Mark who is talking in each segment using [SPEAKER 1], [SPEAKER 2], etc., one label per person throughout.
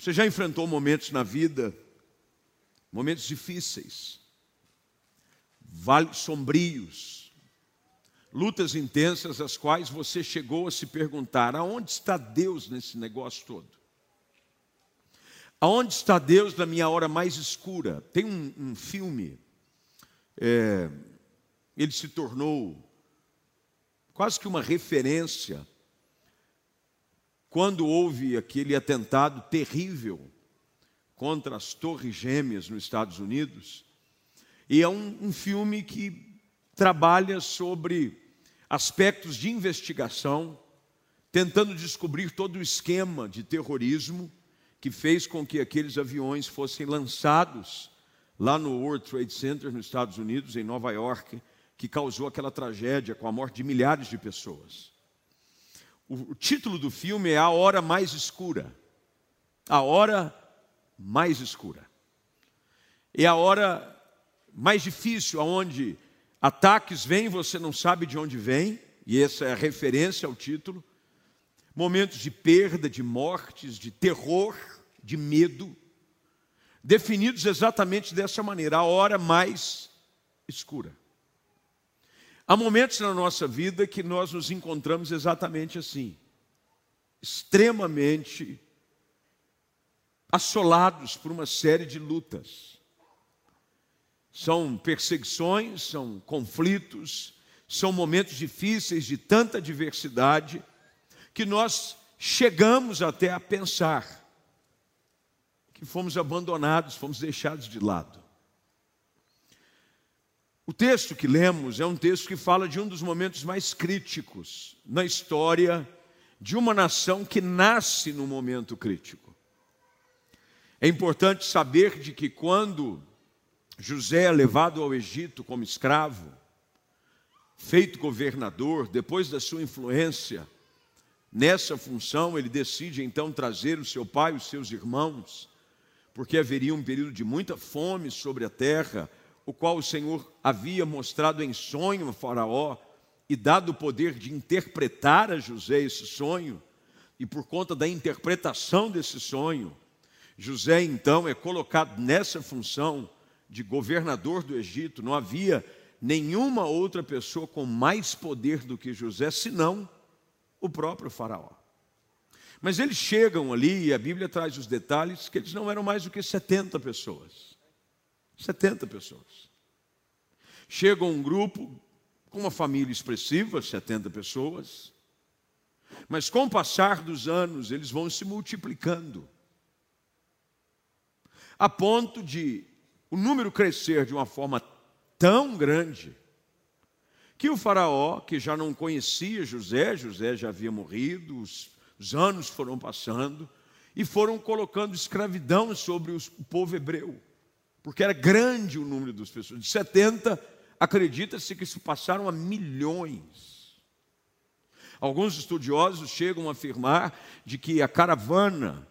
[SPEAKER 1] Você já enfrentou momentos na vida, momentos difíceis, vales sombrios, lutas intensas, as quais você chegou a se perguntar: aonde está Deus nesse negócio todo? Aonde está Deus na minha hora mais escura? Tem um, um filme, é, ele se tornou quase que uma referência quando houve aquele atentado terrível contra as Torres Gêmeas nos Estados Unidos, e é um, um filme que trabalha sobre aspectos de investigação, tentando descobrir todo o esquema de terrorismo que fez com que aqueles aviões fossem lançados lá no World Trade Center, nos Estados Unidos, em Nova York, que causou aquela tragédia com a morte de milhares de pessoas. O, título do filme é A Hora Mais Escura. A Hora Mais Escura. É a hora mais difícil, aonde ataques vêm, você não sabe de onde vem, e essa é a referência ao título. Momentos de perda, de mortes, de terror, de medo, definidos exatamente dessa maneira, a hora mais escura. Há momentos na nossa vida que nós nos encontramos exatamente assim, extremamente assolados por uma série de lutas. São perseguições, são conflitos, são momentos difíceis de tanta diversidade que nós chegamos até a pensar que fomos abandonados, fomos deixados de lado. O texto que lemos é um texto que fala de um dos momentos mais críticos na história de uma nação que nasce no momento crítico. É importante saber de que quando José é levado ao Egito como escravo, feito governador, depois da sua influência nessa função, ele decide então trazer o seu pai e os seus irmãos, porque haveria um período de muita fome sobre a terra o qual o Senhor havia mostrado em sonho a Faraó e dado o poder de interpretar a José esse sonho, e por conta da interpretação desse sonho, José então é colocado nessa função de governador do Egito. Não havia nenhuma outra pessoa com mais poder do que José, senão o próprio Faraó. Mas eles chegam ali, e a Bíblia traz os detalhes, que eles não eram mais do que 70 pessoas. 70 pessoas. Chega um grupo com uma família expressiva, 70 pessoas, mas com o passar dos anos eles vão se multiplicando, a ponto de o número crescer de uma forma tão grande que o faraó, que já não conhecia José, José já havia morrido, os, os anos foram passando e foram colocando escravidão sobre os, o povo hebreu porque era grande o número das pessoas. De 70, acredita-se que se passaram a milhões. Alguns estudiosos chegam a afirmar de que a caravana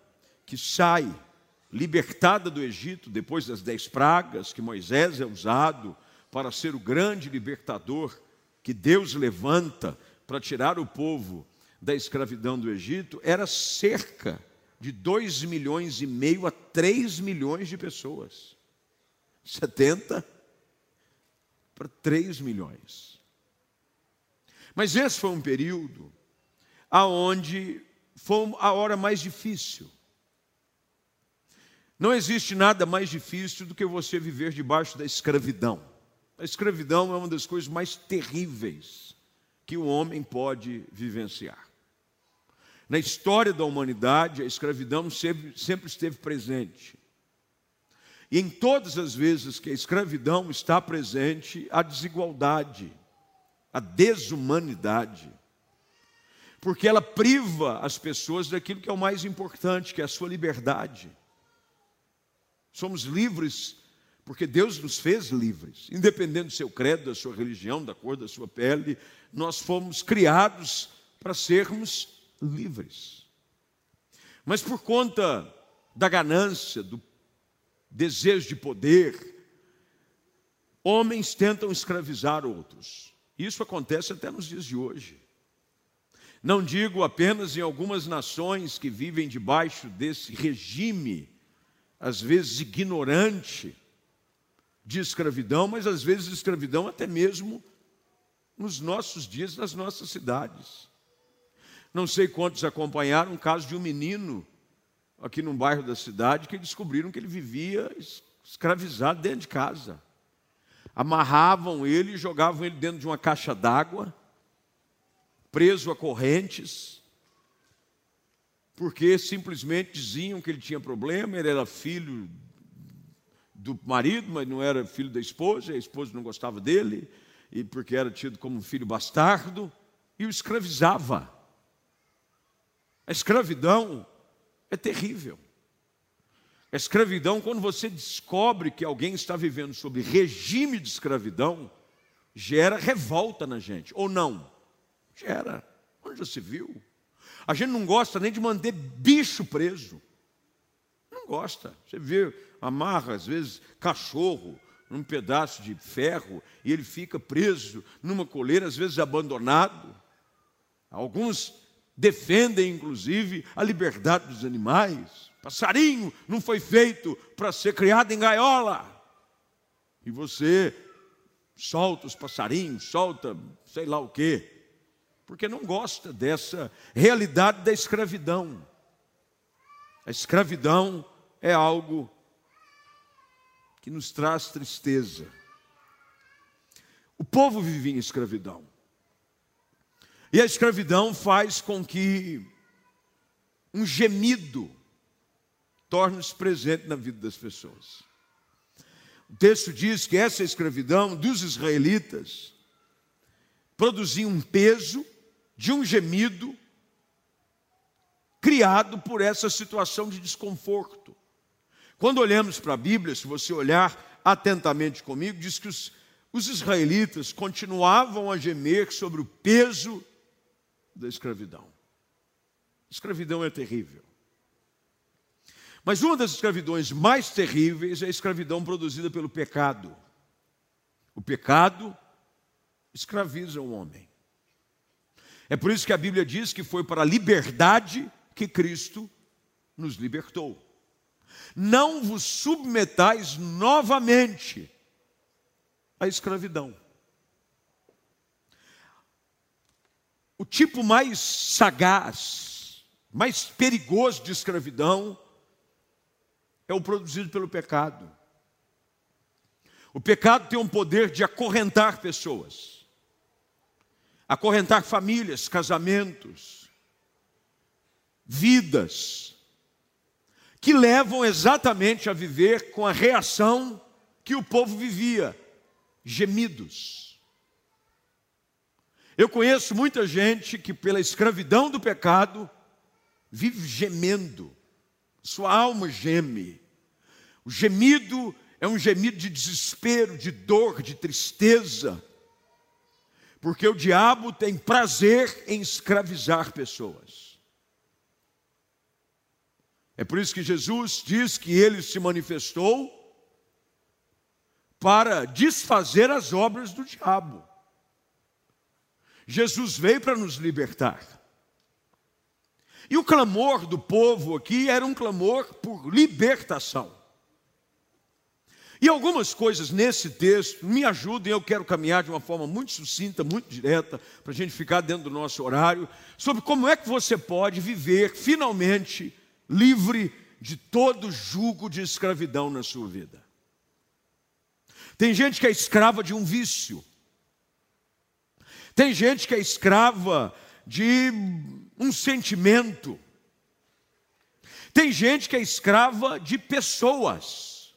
[SPEAKER 1] que sai libertada do Egito depois das dez pragas, que Moisés é usado para ser o grande libertador que Deus levanta para tirar o povo da escravidão do Egito, era cerca de 2 milhões e meio a 3 milhões de pessoas. 70 para 3 milhões. Mas esse foi um período aonde foi a hora mais difícil. Não existe nada mais difícil do que você viver debaixo da escravidão. A escravidão é uma das coisas mais terríveis que o homem pode vivenciar. Na história da humanidade, a escravidão sempre, sempre esteve presente. E em todas as vezes que a escravidão está presente, a desigualdade, a desumanidade. Porque ela priva as pessoas daquilo que é o mais importante, que é a sua liberdade. Somos livres porque Deus nos fez livres, independente do seu credo, da sua religião, da cor da sua pele, nós fomos criados para sermos livres. Mas por conta da ganância, do desejo de poder, homens tentam escravizar outros. Isso acontece até nos dias de hoje. Não digo apenas em algumas nações que vivem debaixo desse regime, às vezes ignorante, de escravidão, mas às vezes escravidão até mesmo nos nossos dias, nas nossas cidades. Não sei quantos acompanharam o caso de um menino aqui num bairro da cidade que descobriram que ele vivia escravizado dentro de casa. Amarravam ele e jogavam ele dentro de uma caixa d'água, preso a correntes, porque simplesmente diziam que ele tinha problema, ele era filho do marido, mas não era filho da esposa, a esposa não gostava dele, e porque era tido como um filho bastardo, e o escravizava. A escravidão é terrível. A escravidão, quando você descobre que alguém está vivendo sob regime de escravidão, gera revolta na gente, ou não? Gera. Onde já se viu? A gente não gosta nem de manter bicho preso. Não gosta. Você vê, amarra, às vezes, cachorro num pedaço de ferro e ele fica preso numa coleira, às vezes abandonado. Alguns defendem, inclusive, a liberdade dos animais. Passarinho não foi feito para ser criado em gaiola. E você solta os passarinhos, solta sei lá o quê, porque não gosta dessa realidade da escravidão. A escravidão é algo que nos traz tristeza. O povo vivia em escravidão. E a escravidão faz com que um gemido torne-se presente na vida das pessoas. O texto diz que essa escravidão dos israelitas produzia um peso de um gemido criado por essa situação de desconforto. Quando olhamos para a Bíblia, se você olhar atentamente comigo, diz que os, os israelitas continuavam a gemer sobre o peso da escravidão. escravidão é terrível. Mas uma das escravidões mais terríveis é a escravidão produzida pelo pecado. O pecado escraviza o homem. É por isso que a Bíblia diz que foi para a liberdade que Cristo nos libertou. Não vos submetais novamente à escravidão. O tipo mais sagaz, mais perigoso de escravidão é o produzido pelo pecado. O pecado tem um poder de acorrentar pessoas, acorrentar famílias, casamentos, vidas, que levam exatamente a viver com a reação que o povo vivia: gemidos. Eu conheço muita gente que, pela escravidão do pecado, vive gemendo, sua alma geme. O gemido é um gemido de desespero, de dor, de tristeza, porque o diabo tem prazer em escravizar pessoas. É por isso que Jesus diz que ele se manifestou para desfazer as obras do diabo. Jesus veio para nos libertar. E o clamor do povo aqui era um clamor por libertação. E algumas coisas nesse texto me ajudem, eu quero caminhar de uma forma muito sucinta, muito direta, para a gente ficar dentro do nosso horário, sobre como é que você pode viver finalmente livre de todo jugo de escravidão na sua vida. Tem gente que é escrava de um vício, tem gente que é escrava de um sentimento. Tem gente que é escrava de pessoas.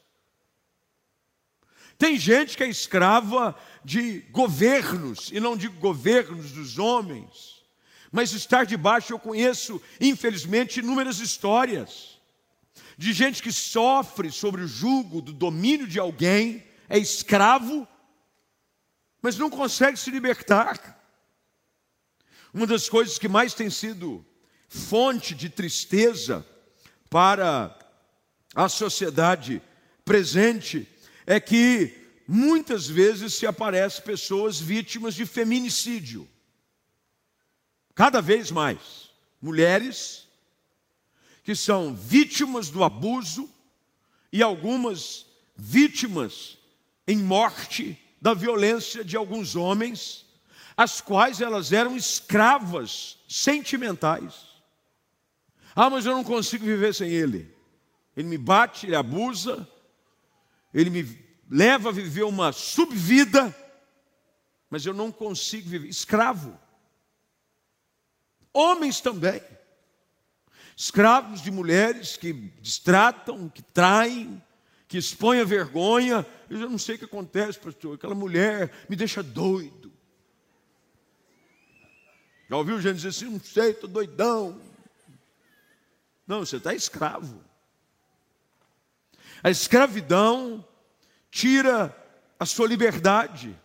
[SPEAKER 1] Tem gente que é escrava de governos, e não digo governos dos homens, mas estar debaixo, eu conheço, infelizmente, inúmeras histórias de gente que sofre sobre o jugo do domínio de alguém, é escravo mas não consegue se libertar. Uma das coisas que mais tem sido fonte de tristeza para a sociedade presente é que muitas vezes se aparecem pessoas vítimas de feminicídio. cada vez mais, mulheres que são vítimas do abuso e algumas vítimas em morte da violência de alguns homens, as quais elas eram escravas sentimentais. Ah, mas eu não consigo viver sem ele. Ele me bate, ele abusa, ele me leva a viver uma subvida, mas eu não consigo viver. Escravo. Homens também. Escravos de mulheres que destratam, que traem, que expõem a vergonha. Eu não sei o que acontece, pastor. Aquela mulher me deixa doido. Já ouviu gente dizer assim, não sei, estou doidão. Não, você está escravo. A escravidão tira a sua liberdade,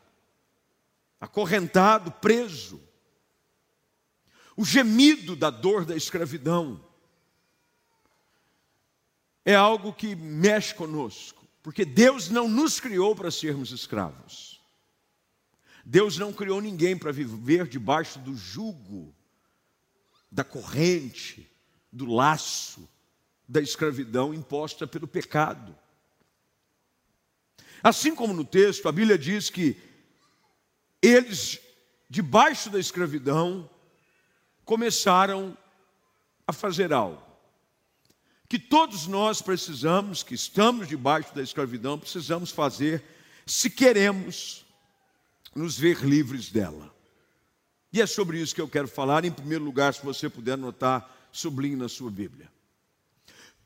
[SPEAKER 1] acorrentado, preso. O gemido da dor da escravidão é algo que mexe conosco, porque Deus não nos criou para sermos escravos. Deus não criou ninguém para viver debaixo do jugo, da corrente, do laço da escravidão imposta pelo pecado. Assim como no texto, a Bíblia diz que eles, debaixo da escravidão, começaram a fazer algo que todos nós precisamos, que estamos debaixo da escravidão, precisamos fazer se queremos nos ver livres dela. E é sobre isso que eu quero falar. Em primeiro lugar, se você puder anotar, sublinhe na sua Bíblia.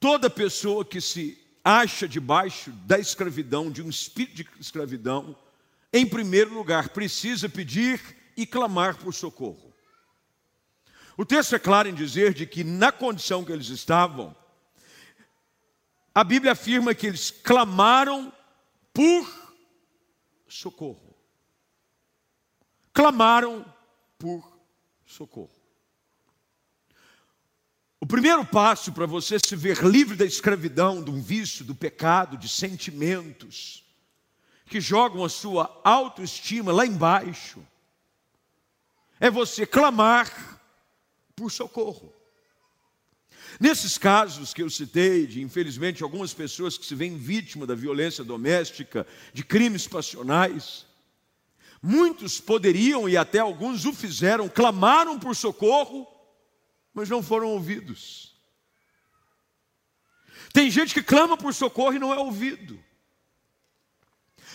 [SPEAKER 1] Toda pessoa que se acha debaixo da escravidão, de um espírito de escravidão, em primeiro lugar, precisa pedir e clamar por socorro. O texto é claro em dizer de que na condição que eles estavam, a Bíblia afirma que eles clamaram por socorro. Clamaram por socorro. O primeiro passo para você se ver livre da escravidão, do vício, do pecado, de sentimentos que jogam a sua autoestima lá embaixo, é você clamar por socorro. Nesses casos que eu citei, de infelizmente algumas pessoas que se veem vítimas da violência doméstica, de crimes passionais, muitos poderiam e até alguns o fizeram, clamaram por socorro, mas não foram ouvidos. Tem gente que clama por socorro e não é ouvido.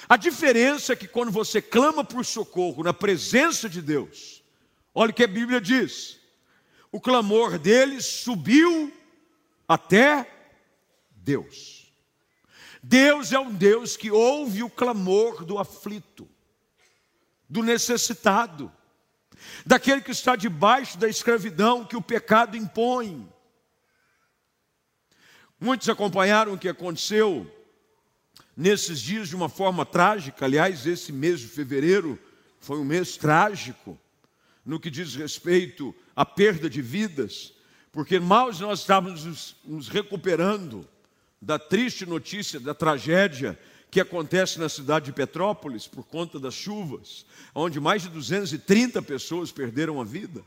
[SPEAKER 1] A diferença é que quando você clama por socorro na presença de Deus, olha o que a Bíblia diz: o clamor deles subiu até Deus. Deus é um Deus que ouve o clamor do aflito, do necessitado, daquele que está debaixo da escravidão que o pecado impõe. Muitos acompanharam o que aconteceu nesses dias de uma forma trágica. Aliás, esse mês de fevereiro foi um mês trágico no que diz respeito à perda de vidas, porque mal nós estávamos nos recuperando da triste notícia, da tragédia que acontece na cidade de Petrópolis por conta das chuvas, onde mais de 230 pessoas perderam a vida.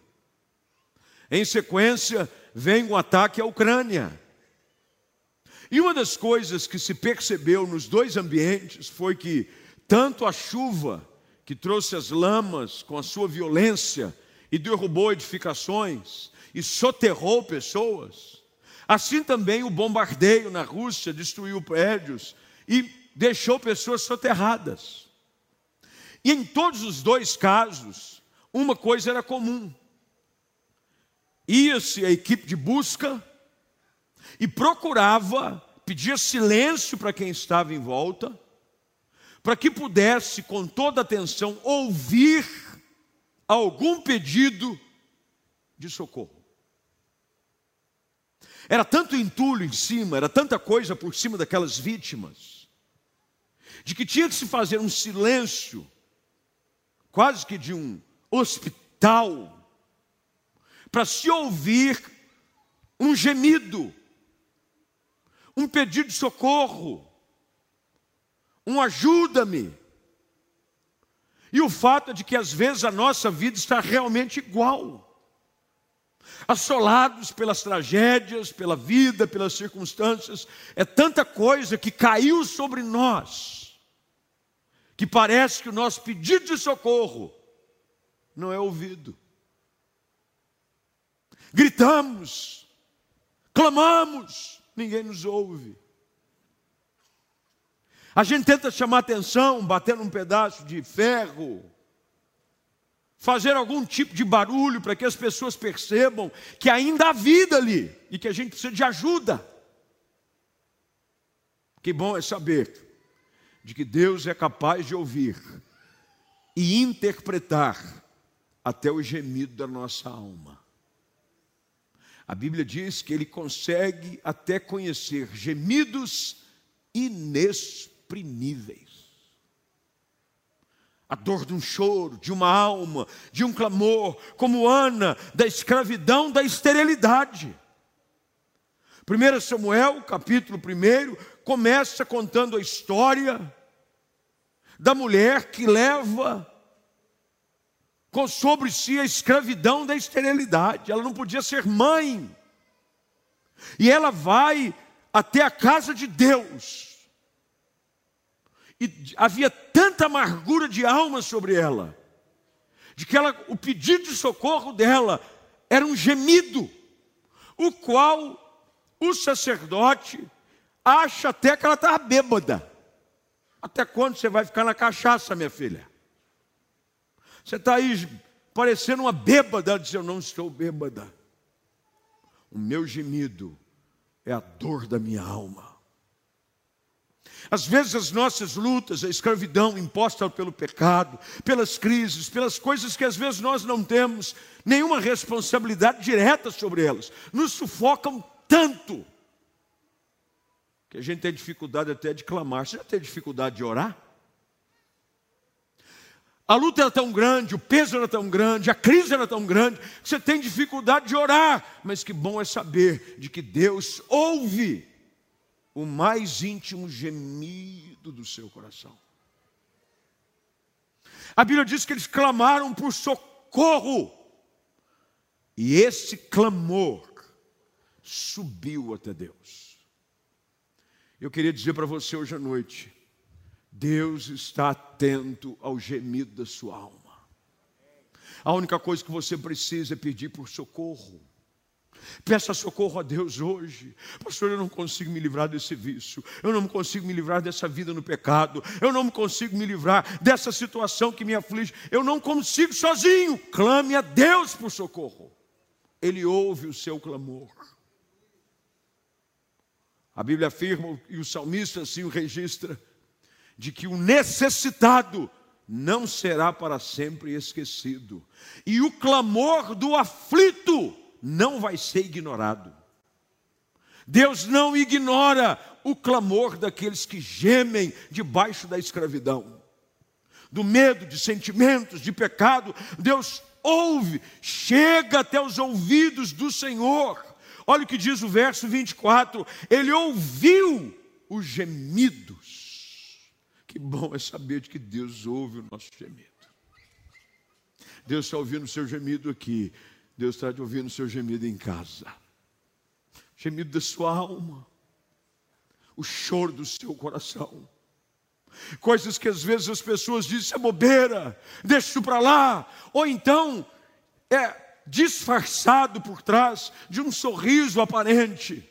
[SPEAKER 1] Em sequência, vem o um ataque à Ucrânia. E uma das coisas que se percebeu nos dois ambientes foi que tanto a chuva que trouxe as lamas com a sua violência e derrubou edificações e soterrou pessoas. Assim também o bombardeio na Rússia destruiu prédios e deixou pessoas soterradas. E em todos os dois casos, uma coisa era comum: ia-se a equipe de busca e procurava, pedia silêncio para quem estava em volta para que pudesse, com toda atenção, ouvir algum pedido de socorro. Era tanto entulho em cima, era tanta coisa por cima daquelas vítimas, de que tinha que se fazer um silêncio, quase que de um hospital, para se ouvir um gemido, um pedido de socorro um ajuda-me. E o fato é de que às vezes a nossa vida está realmente igual. assolados pelas tragédias, pela vida, pelas circunstâncias. É tanta coisa que caiu sobre nós, que parece que o nosso pedido de socorro não é ouvido. Gritamos, clamamos, ninguém nos ouve. A gente tenta chamar atenção, batendo um pedaço de ferro, fazer algum tipo de barulho para que as pessoas percebam que ainda há vida ali e que a gente precisa de ajuda. Que bom é saber de que Deus é capaz de ouvir e interpretar até o gemido da nossa alma. A Bíblia diz que ele consegue até conhecer gemidos inexprimíveis a dor de um choro, de uma alma, de um clamor, como Ana, da escravidão, da esterilidade. 1 Samuel, capítulo 1, começa contando a história da mulher que leva com sobre si a escravidão da esterilidade. Ela não podia ser mãe. E ela vai até a casa de Deus e havia tanta amargura de alma sobre ela, de que ela, o pedido de socorro dela era um gemido, o qual o sacerdote acha até que ela estava bêbada. Até quando você vai ficar na cachaça, minha filha? Você está aí parecendo uma bêbada. Diz: Eu não estou bêbada. O meu gemido é a dor da minha alma. Às vezes as nossas lutas, a escravidão imposta pelo pecado, pelas crises, pelas coisas que às vezes nós não temos nenhuma responsabilidade direta sobre elas, nos sufocam tanto que a gente tem dificuldade até de clamar. Você já tem dificuldade de orar? A luta era tão grande, o peso era tão grande, a crise era tão grande, que você tem dificuldade de orar. Mas que bom é saber de que Deus ouve o mais íntimo gemido do seu coração. A Bíblia diz que eles clamaram por socorro, e esse clamor subiu até Deus. Eu queria dizer para você hoje à noite: Deus está atento ao gemido da sua alma. A única coisa que você precisa é pedir por socorro. Peça socorro a Deus hoje. Pastor, eu não consigo me livrar desse vício. Eu não consigo me livrar dessa vida no pecado. Eu não consigo me livrar dessa situação que me aflige. Eu não consigo sozinho. Clame a Deus por socorro. Ele ouve o seu clamor. A Bíblia afirma, e o salmista assim o registra, de que o necessitado não será para sempre esquecido, e o clamor do aflito não vai ser ignorado. Deus não ignora o clamor daqueles que gemem debaixo da escravidão, do medo, de sentimentos, de pecado. Deus ouve, chega até os ouvidos do Senhor. Olha o que diz o verso 24: Ele ouviu os gemidos. Que bom é saber de que Deus ouve o nosso gemido. Deus está ouvindo o seu gemido aqui. Deus está te ouvindo o seu gemido em casa, gemido da sua alma, o choro do seu coração. Coisas que às vezes as pessoas dizem, é bobeira, deixa isso para lá. Ou então, é disfarçado por trás de um sorriso aparente.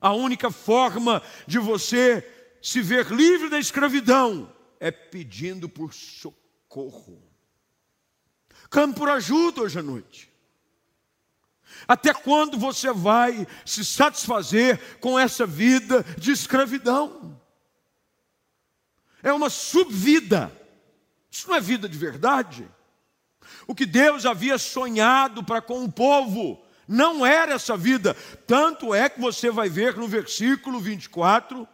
[SPEAKER 1] A única forma de você se ver livre da escravidão é pedindo por socorro. Clame por ajuda hoje à noite. Até quando você vai se satisfazer com essa vida de escravidão? É uma subvida. Isso não é vida de verdade. O que Deus havia sonhado para com o povo não era essa vida. Tanto é que você vai ver no versículo 24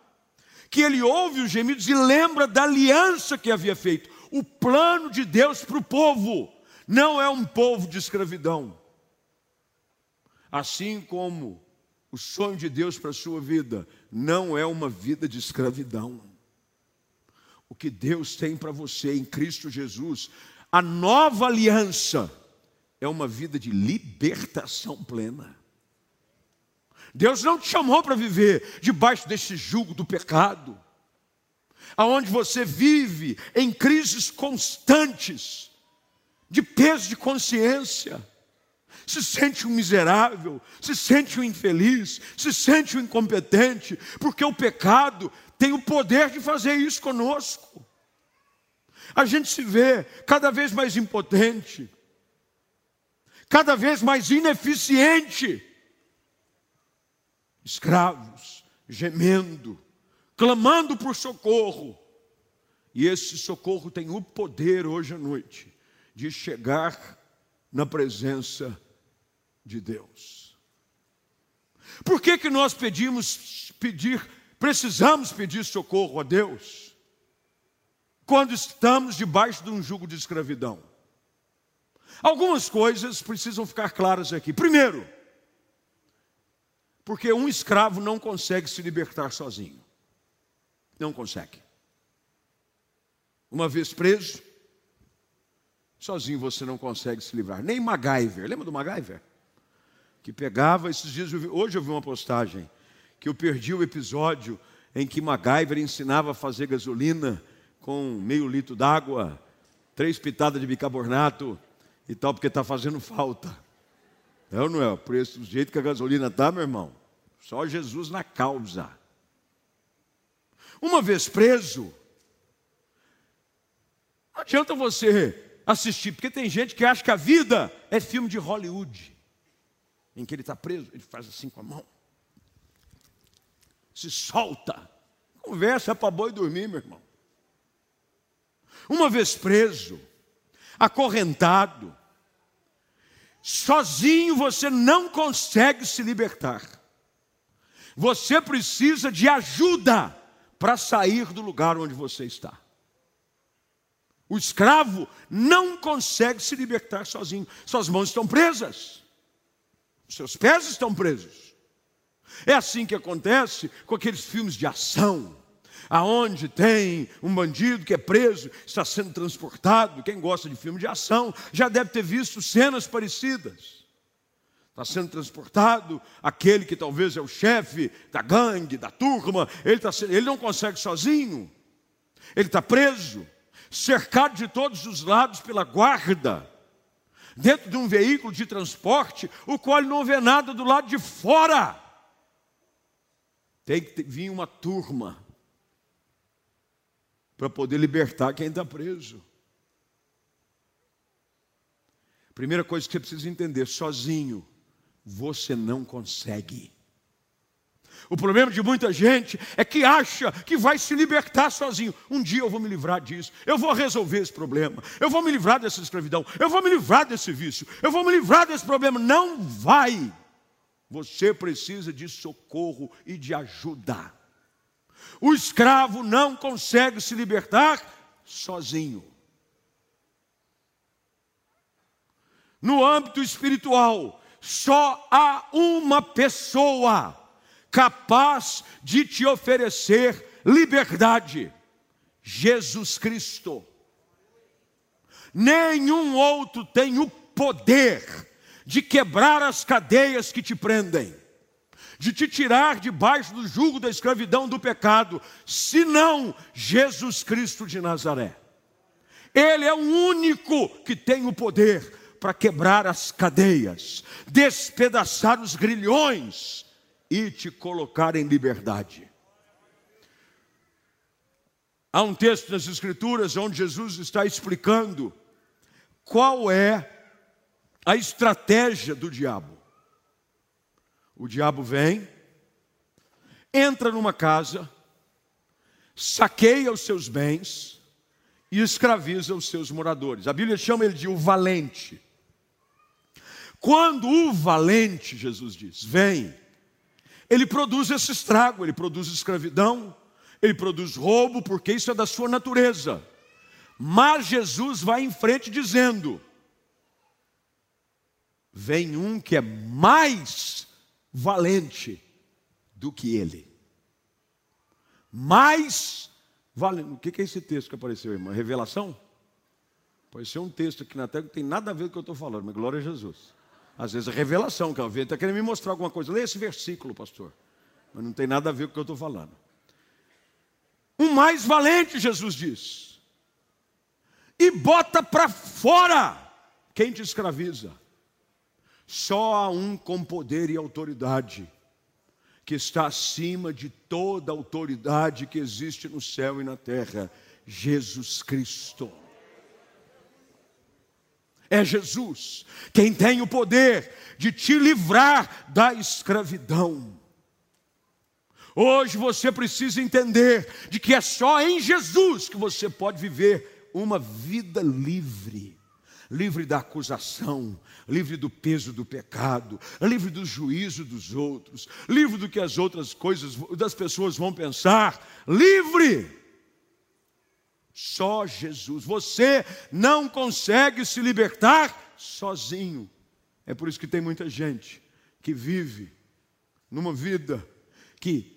[SPEAKER 1] que ele ouve os gemidos e lembra da aliança que havia feito, o plano de Deus para o povo não é um povo de escravidão. Assim como o sonho de Deus para a sua vida não é uma vida de escravidão. O que Deus tem para você em Cristo Jesus, a nova aliança, é uma vida de libertação plena. Deus não te chamou para viver debaixo desse jugo do pecado, aonde você vive em crises constantes, de peso de consciência, se sente um miserável, se sente um infeliz, se sente um incompetente, porque o pecado tem o poder de fazer isso conosco. A gente se vê cada vez mais impotente, cada vez mais ineficiente escravos, gemendo, clamando por socorro. E esse socorro tem o poder hoje à noite de chegar na presença de Deus. Por que, que nós pedimos pedir, precisamos pedir socorro a Deus quando estamos debaixo de um jugo de escravidão? Algumas coisas precisam ficar claras aqui. Primeiro, porque um escravo não consegue se libertar sozinho. Não consegue. Uma vez preso, sozinho você não consegue se livrar. Nem MacGyver. Lembra do MacGyver? Que pegava, esses dias, hoje eu vi uma postagem, que eu perdi o episódio em que MacGyver ensinava a fazer gasolina com meio litro d'água, três pitadas de bicarbonato e tal, porque está fazendo falta. É ou não é? O preço, do jeito que a gasolina está, meu irmão. Só Jesus na causa. Uma vez preso, não adianta você assistir, porque tem gente que acha que a vida é filme de Hollywood, em que ele está preso, ele faz assim com a mão, se solta, conversa para boi dormir, meu irmão. Uma vez preso, acorrentado, Sozinho você não consegue se libertar. Você precisa de ajuda para sair do lugar onde você está. O escravo não consegue se libertar sozinho. Suas mãos estão presas. Seus pés estão presos. É assim que acontece com aqueles filmes de ação aonde tem um bandido que é preso, está sendo transportado. Quem gosta de filme de ação já deve ter visto cenas parecidas. Está sendo transportado aquele que talvez é o chefe da gangue, da turma, ele, está, ele não consegue sozinho, ele está preso, cercado de todos os lados pela guarda, dentro de um veículo de transporte, o qual não vê nada do lado de fora. Tem que vir uma turma para poder libertar quem está preso. Primeira coisa que você precisa entender: sozinho você não consegue. O problema de muita gente é que acha que vai se libertar sozinho. Um dia eu vou me livrar disso, eu vou resolver esse problema, eu vou me livrar dessa escravidão, eu vou me livrar desse vício, eu vou me livrar desse problema. Não vai. Você precisa de socorro e de ajuda. O escravo não consegue se libertar sozinho. No âmbito espiritual, só há uma pessoa capaz de te oferecer liberdade: Jesus Cristo. Nenhum outro tem o poder de quebrar as cadeias que te prendem de te tirar debaixo do jugo da escravidão do pecado, senão Jesus Cristo de Nazaré. Ele é o único que tem o poder para quebrar as cadeias, despedaçar os grilhões e te colocar em liberdade. Há um texto nas Escrituras onde Jesus está explicando qual é a estratégia do diabo. O diabo vem, entra numa casa, saqueia os seus bens e escraviza os seus moradores. A Bíblia chama ele de o valente. Quando o valente, Jesus diz, vem, ele produz esse estrago, ele produz escravidão, ele produz roubo, porque isso é da sua natureza. Mas Jesus vai em frente dizendo: vem um que é mais valente do que ele. Mais valente. O que é esse texto que apareceu, irmã? Revelação? Pode ser um texto aqui na tela que não tem nada a ver com o que eu estou falando, mas glória a Jesus. Às vezes é revelação, que alguém está querendo me mostrar alguma coisa. Leia esse versículo, pastor. Mas não tem nada a ver com o que eu estou falando. O mais valente, Jesus diz. E bota para fora quem te escraviza. Só há um com poder e autoridade, que está acima de toda autoridade que existe no céu e na terra: Jesus Cristo. É Jesus quem tem o poder de te livrar da escravidão. Hoje você precisa entender de que é só em Jesus que você pode viver uma vida livre livre da acusação, livre do peso do pecado, livre do juízo dos outros, livre do que as outras coisas das pessoas vão pensar, livre. Só Jesus. Você não consegue se libertar sozinho. É por isso que tem muita gente que vive numa vida que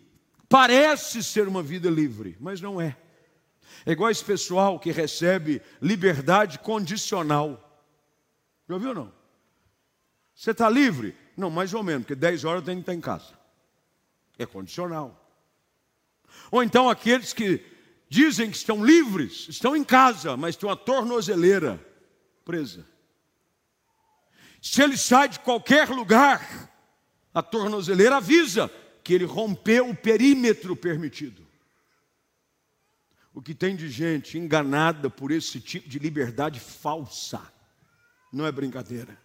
[SPEAKER 1] parece ser uma vida livre, mas não é. É igual esse pessoal que recebe liberdade condicional. Já ouviu ou não? Você está livre? Não, mais ou menos, porque 10 horas tem que estar em casa. É condicional. Ou então aqueles que dizem que estão livres, estão em casa, mas tem uma tornozeleira presa. Se ele sai de qualquer lugar, a tornozeleira avisa que ele rompeu o perímetro permitido. O que tem de gente enganada por esse tipo de liberdade falsa, não é brincadeira.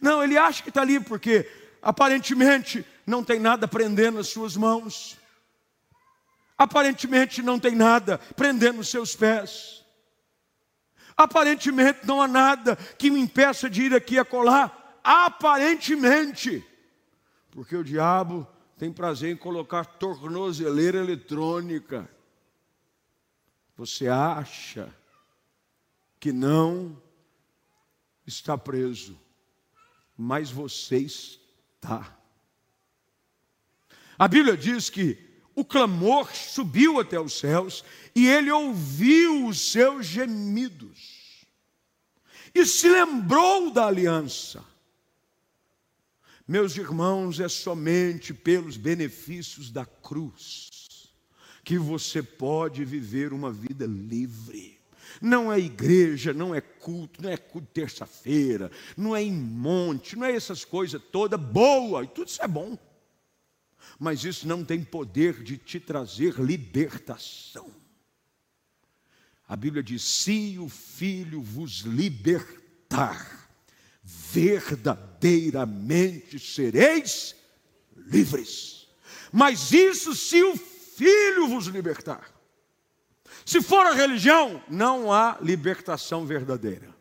[SPEAKER 1] Não, ele acha que está ali porque aparentemente não tem nada prendendo as suas mãos, aparentemente não tem nada prendendo os seus pés, aparentemente não há nada que me impeça de ir aqui a colar, aparentemente, porque o diabo tem prazer em colocar tornozeleira eletrônica. Você acha que não está preso, mas você está. A Bíblia diz que o clamor subiu até os céus e ele ouviu os seus gemidos e se lembrou da aliança. Meus irmãos, é somente pelos benefícios da cruz que você pode viver uma vida livre. Não é igreja, não é culto, não é culto terça-feira, não é em monte, não é essas coisas todas boa, e tudo isso é bom. Mas isso não tem poder de te trazer libertação. A Bíblia diz: se o Filho vos libertar, verdadeiramente sereis livres. Mas isso se o Filho vos libertar. Se for a religião, não há libertação verdadeira.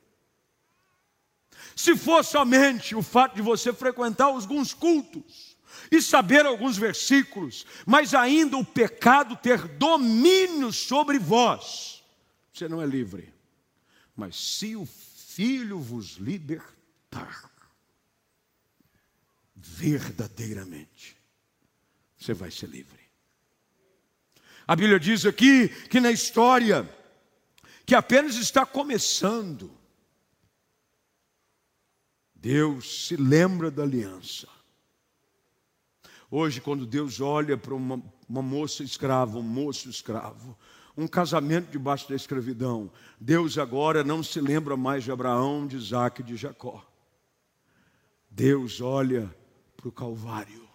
[SPEAKER 1] Se for somente o fato de você frequentar alguns cultos e saber alguns versículos, mas ainda o pecado ter domínio sobre vós, você não é livre. Mas se o Filho vos libertar, verdadeiramente, você vai ser livre. A Bíblia diz aqui que na história, que apenas está começando, Deus se lembra da aliança. Hoje, quando Deus olha para uma, uma moça escrava, um moço escravo, um casamento debaixo da escravidão, Deus agora não se lembra mais de Abraão, de Isaac e de Jacó. Deus olha para o Calvário.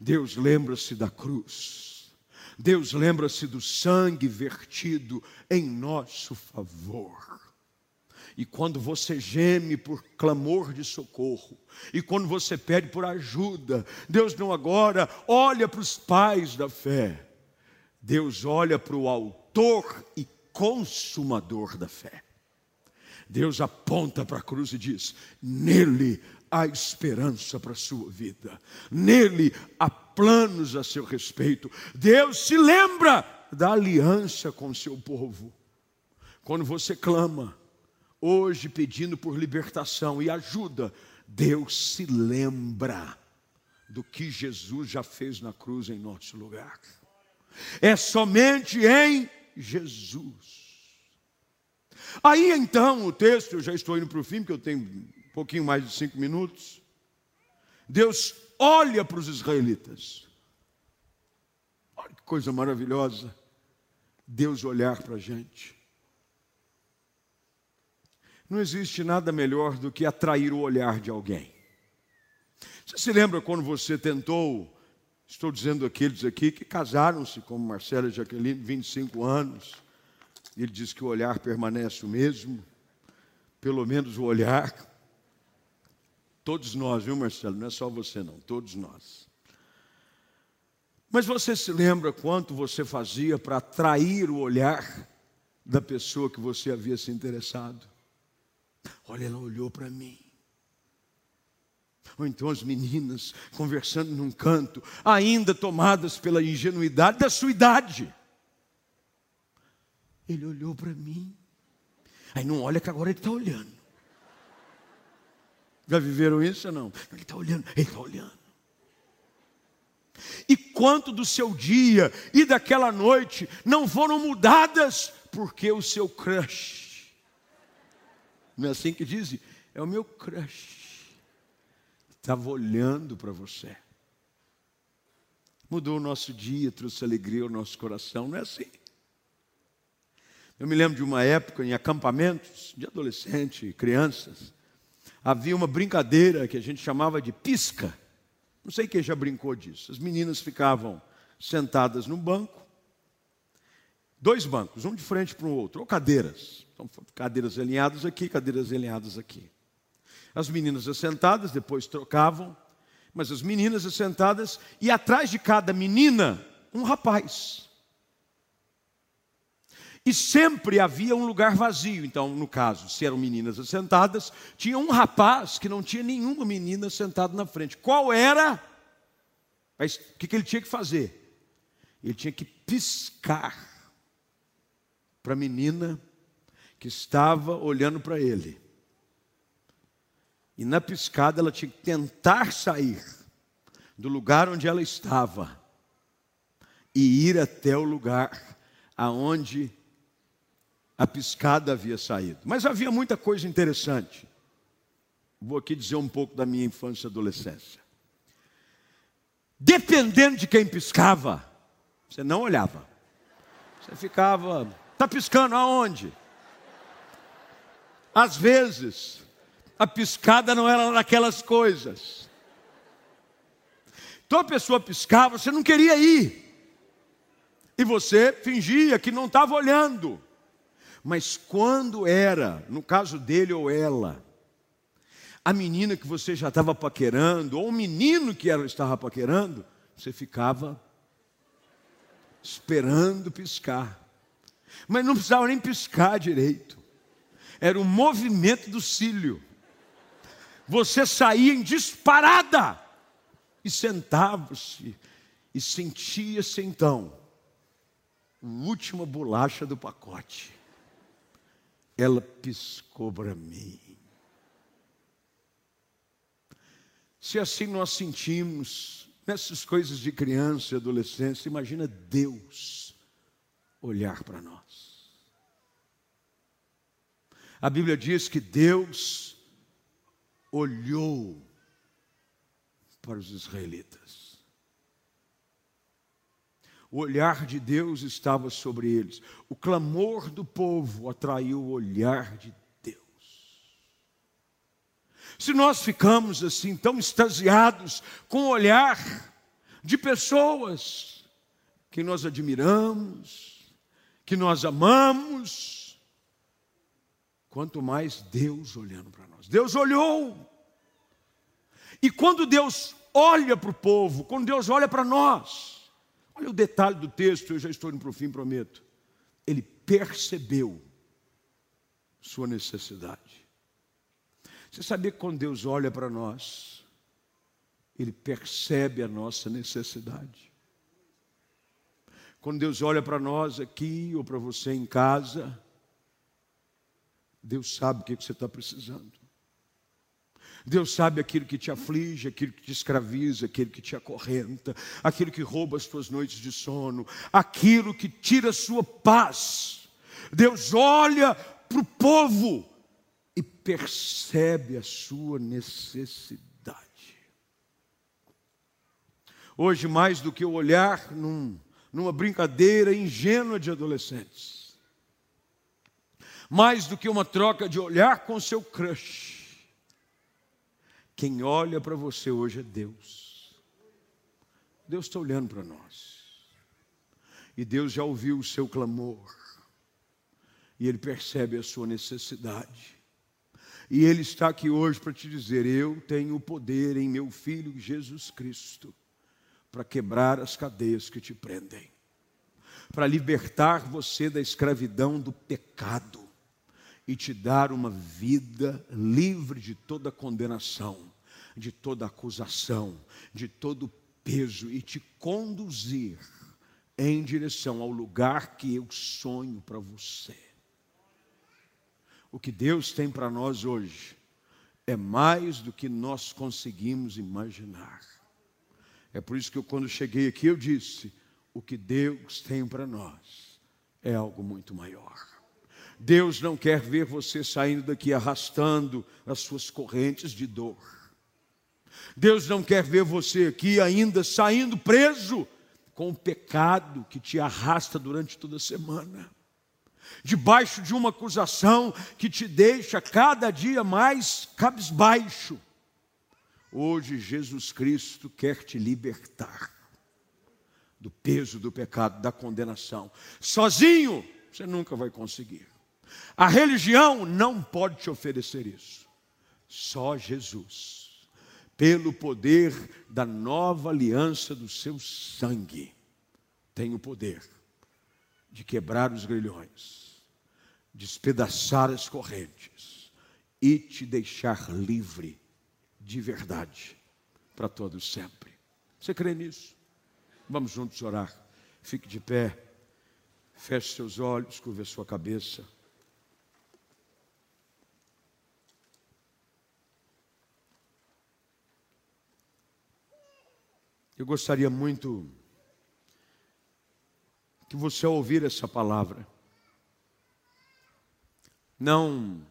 [SPEAKER 1] Deus lembra-se da cruz. Deus lembra-se do sangue vertido em nosso favor. E quando você geme por clamor de socorro, e quando você pede por ajuda, Deus não agora olha para os pais da fé, Deus olha para o autor e consumador da fé. Deus aponta para a cruz e diz: nele há esperança para a sua vida, nele há planos a seu respeito. Deus se lembra da aliança com o seu povo. Quando você clama, hoje pedindo por libertação e ajuda, Deus se lembra do que Jesus já fez na cruz em nosso lugar. É somente em Jesus Aí então, o texto, eu já estou indo para o fim, porque eu tenho um pouquinho mais de cinco minutos. Deus olha para os israelitas. Olha que coisa maravilhosa. Deus olhar para a gente. Não existe nada melhor do que atrair o olhar de alguém. Você se lembra quando você tentou, estou dizendo aqueles aqui que casaram-se, como Marcela e Jaqueline, 25 anos, ele diz que o olhar permanece o mesmo, pelo menos o olhar. Todos nós, viu, Marcelo? Não é só você, não, todos nós. Mas você se lembra quanto você fazia para atrair o olhar da pessoa que você havia se interessado? Olha, ela olhou para mim. Ou então as meninas conversando num canto, ainda tomadas pela ingenuidade da sua idade. Ele olhou para mim. Aí não olha que agora ele está olhando. Já viveram isso ou não? Ele está olhando, ele está olhando. E quanto do seu dia e daquela noite não foram mudadas porque o seu crush, não é assim que diz? É o meu crush, estava olhando para você. Mudou o nosso dia, trouxe alegria ao nosso coração, não é assim? Eu me lembro de uma época em acampamentos de adolescente, crianças, havia uma brincadeira que a gente chamava de pisca. Não sei quem já brincou disso. As meninas ficavam sentadas num banco, dois bancos, um de frente para o outro, ou cadeiras. Então, cadeiras alinhadas aqui, cadeiras alinhadas aqui. As meninas assentadas, depois trocavam, mas as meninas assentadas, e atrás de cada menina, um rapaz. E sempre havia um lugar vazio. Então, no caso, se eram meninas assentadas, tinha um rapaz que não tinha nenhuma menina sentada na frente. Qual era? Mas o que, que ele tinha que fazer? Ele tinha que piscar para a menina que estava olhando para ele. E na piscada ela tinha que tentar sair do lugar onde ela estava e ir até o lugar aonde a piscada havia saído. Mas havia muita coisa interessante. Vou aqui dizer um pouco da minha infância e adolescência. Dependendo de quem piscava, você não olhava. Você ficava, está piscando aonde? Às vezes, a piscada não era daquelas coisas. Então a pessoa piscava, você não queria ir. E você fingia que não estava olhando. Mas quando era, no caso dele ou ela, a menina que você já estava paquerando, ou o menino que ela estava paquerando, você ficava esperando piscar. Mas não precisava nem piscar direito. Era o movimento do cílio. Você saía em disparada e sentava-se e sentia-se então a última bolacha do pacote ela piscou para mim. Se assim nós sentimos nessas coisas de criança e adolescência, imagina Deus olhar para nós. A Bíblia diz que Deus olhou para os israelitas. O olhar de Deus estava sobre eles. O clamor do povo atraiu o olhar de Deus. Se nós ficamos assim tão extasiados com o olhar de pessoas que nós admiramos, que nós amamos, quanto mais Deus olhando para nós. Deus olhou. E quando Deus olha para o povo, quando Deus olha para nós, Olha o detalhe do texto, eu já estou indo para o fim, prometo. Ele percebeu sua necessidade. Você sabia que quando Deus olha para nós, Ele percebe a nossa necessidade. Quando Deus olha para nós aqui ou para você em casa, Deus sabe o que você está precisando. Deus sabe aquilo que te aflige, aquilo que te escraviza, aquilo que te acorrenta, aquilo que rouba as tuas noites de sono, aquilo que tira a sua paz. Deus olha para o povo e percebe a sua necessidade. Hoje, mais do que olhar num, numa brincadeira ingênua de adolescentes, mais do que uma troca de olhar com seu crush, quem olha para você hoje é Deus. Deus está olhando para nós. E Deus já ouviu o seu clamor. E Ele percebe a sua necessidade. E Ele está aqui hoje para te dizer: Eu tenho o poder em meu Filho Jesus Cristo para quebrar as cadeias que te prendem, para libertar você da escravidão do pecado e te dar uma vida livre de toda condenação, de toda acusação, de todo peso e te conduzir em direção ao lugar que eu sonho para você. O que Deus tem para nós hoje é mais do que nós conseguimos imaginar. É por isso que eu, quando cheguei aqui, eu disse: o que Deus tem para nós é algo muito maior. Deus não quer ver você saindo daqui arrastando as suas correntes de dor. Deus não quer ver você aqui ainda saindo preso com o pecado que te arrasta durante toda a semana, debaixo de uma acusação que te deixa cada dia mais cabisbaixo. Hoje Jesus Cristo quer te libertar do peso do pecado, da condenação. Sozinho você nunca vai conseguir. A religião não pode te oferecer isso. Só Jesus, pelo poder da nova aliança do seu sangue, tem o poder de quebrar os grilhões, despedaçar as correntes e te deixar livre de verdade para todos sempre. Você crê nisso? Vamos juntos orar. Fique de pé, feche seus olhos, curva sua cabeça. Eu gostaria muito que você, ao ouvir essa palavra, não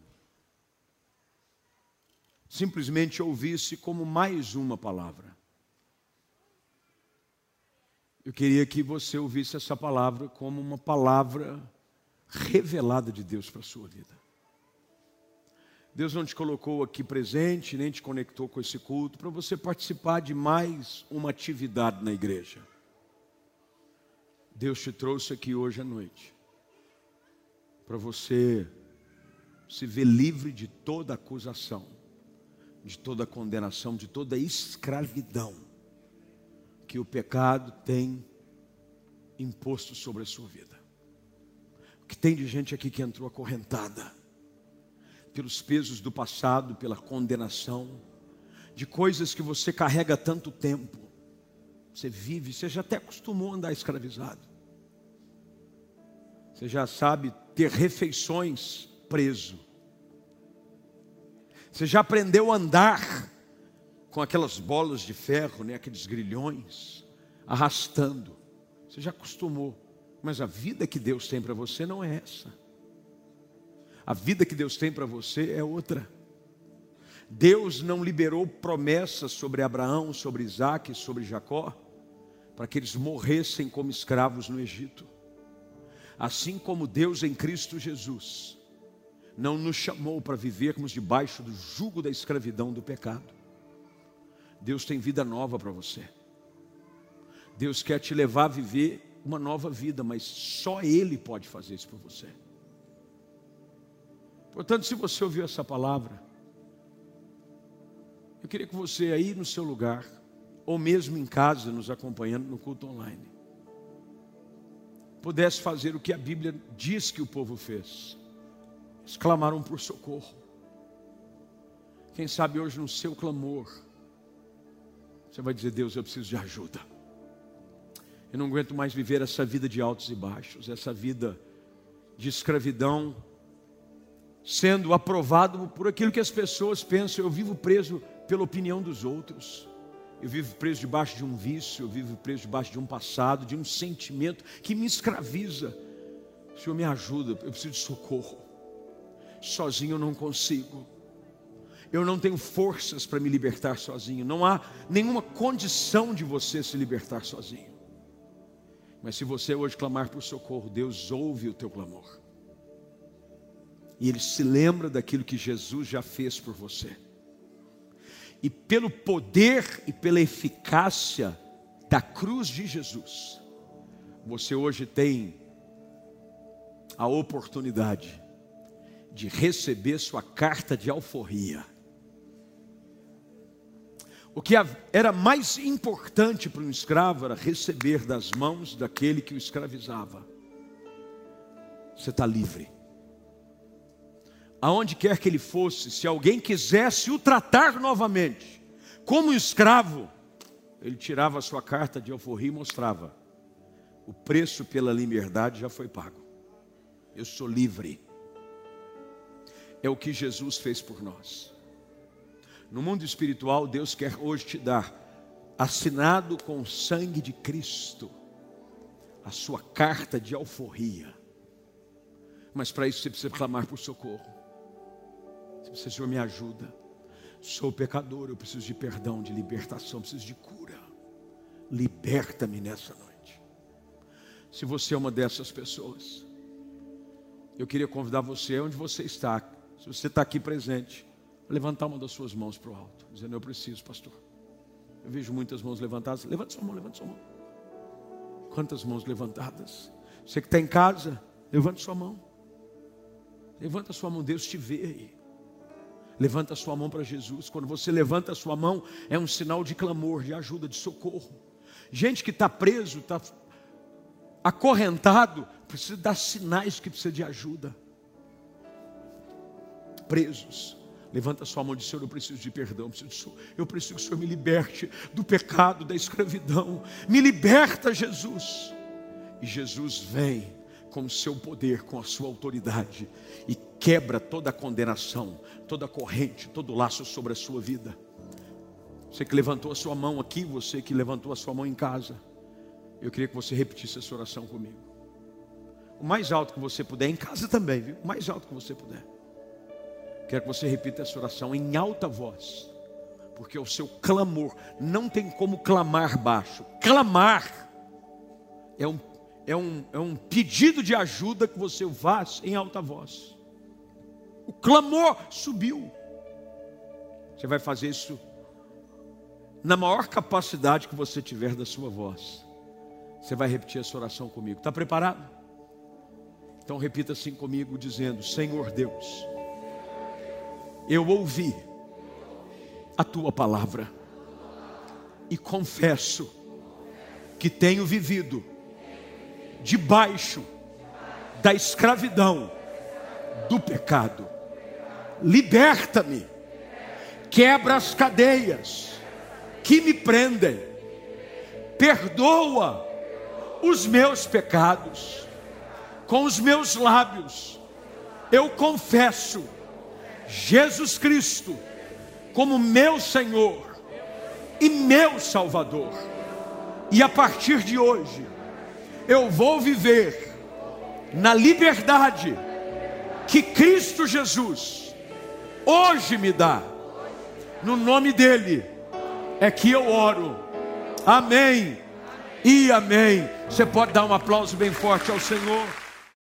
[SPEAKER 1] simplesmente ouvisse como mais uma palavra. Eu queria que você ouvisse essa palavra como uma palavra revelada de Deus para a sua vida. Deus não te colocou aqui presente, nem te conectou com esse culto para você participar de mais uma atividade na igreja. Deus te trouxe aqui hoje à noite para você se ver livre de toda acusação de toda condenação, de toda escravidão que o pecado tem imposto sobre a sua vida. O que tem de gente aqui que entrou acorrentada pelos pesos do passado, pela condenação, de coisas que você carrega tanto tempo. Você vive, você já até acostumou a andar escravizado. Você já sabe ter refeições preso você já aprendeu a andar com aquelas bolas de ferro, né, aqueles grilhões, arrastando. Você já acostumou. Mas a vida que Deus tem para você não é essa. A vida que Deus tem para você é outra. Deus não liberou promessas sobre Abraão, sobre Isaac, sobre Jacó, para que eles morressem como escravos no Egito. Assim como Deus em Cristo Jesus não nos chamou para vivermos debaixo do jugo da escravidão do pecado. Deus tem vida nova para você. Deus quer te levar a viver uma nova vida, mas só Ele pode fazer isso por você. Portanto, se você ouviu essa palavra, eu queria que você aí no seu lugar, ou mesmo em casa, nos acompanhando no culto online, pudesse fazer o que a Bíblia diz que o povo fez clamaram por socorro. Quem sabe hoje no seu clamor, você vai dizer: Deus, eu preciso de ajuda. Eu não aguento mais viver essa vida de altos e baixos, essa vida de escravidão, sendo aprovado por aquilo que as pessoas pensam. Eu vivo preso pela opinião dos outros. Eu vivo preso debaixo de um vício, eu vivo preso debaixo de um passado, de um sentimento que me escraviza. O Senhor me ajuda, eu preciso de socorro. Sozinho eu não consigo. Eu não tenho forças para me libertar sozinho. Não há nenhuma condição de você se libertar sozinho. Mas se você hoje clamar por socorro, Deus ouve o teu clamor. E Ele se lembra daquilo que Jesus já fez por você. E pelo poder e pela eficácia da cruz de Jesus, você hoje tem a oportunidade de receber sua carta de alforria. O que era mais importante para um escravo era receber das mãos daquele que o escravizava. Você está livre. Aonde quer que ele fosse, se alguém quisesse o tratar novamente, como escravo, ele tirava a sua carta de alforria e mostrava: o preço pela liberdade já foi pago. Eu sou livre. É o que Jesus fez por nós. No mundo espiritual, Deus quer hoje te dar, assinado com o sangue de Cristo, a sua carta de alforria. Mas para isso você precisa clamar por socorro. Você, Senhor, me ajuda. Sou pecador, eu preciso de perdão, de libertação, preciso de cura. Liberta-me nessa noite. Se você é uma dessas pessoas, eu queria convidar você, onde você está, se você está aqui presente, levantar uma das suas mãos para o alto, dizendo: Eu preciso, pastor. Eu vejo muitas mãos levantadas. Levante sua mão, levante sua mão. Quantas mãos levantadas? Você que está em casa, levante sua mão. Levanta sua mão, Deus te vê aí. Levanta sua mão para Jesus. Quando você levanta sua mão, é um sinal de clamor, de ajuda, de socorro. Gente que está preso, está acorrentado, precisa dar sinais que precisa de ajuda. Presos Levanta sua mão e diz: Senhor, eu preciso de perdão, eu preciso, eu preciso que o Senhor me liberte do pecado, da escravidão. Me liberta, Jesus. E Jesus vem com o seu poder, com a sua autoridade e quebra toda a condenação, toda a corrente, todo o laço sobre a sua vida. Você que levantou a sua mão aqui, você que levantou a sua mão em casa, eu queria que você repetisse essa oração comigo. O mais alto que você puder, em casa também, viu? O mais alto que você puder. Quero que você repita essa oração em alta voz, porque o seu clamor não tem como clamar baixo. Clamar é um, é um, é um pedido de ajuda que você faz em alta voz. O clamor subiu. Você vai fazer isso na maior capacidade que você tiver da sua voz. Você vai repetir essa oração comigo. Está preparado? Então repita assim comigo, dizendo: Senhor Deus eu ouvi a tua palavra e confesso que tenho vivido debaixo da escravidão do pecado. Liberta-me, quebra as cadeias que me prendem, perdoa os meus pecados, com os meus lábios eu confesso Jesus Cristo como meu Senhor e meu Salvador. E a partir de hoje, eu vou viver na liberdade que Cristo Jesus hoje me dá. No nome dEle é que eu oro. Amém e amém. Você pode dar um aplauso bem forte ao Senhor.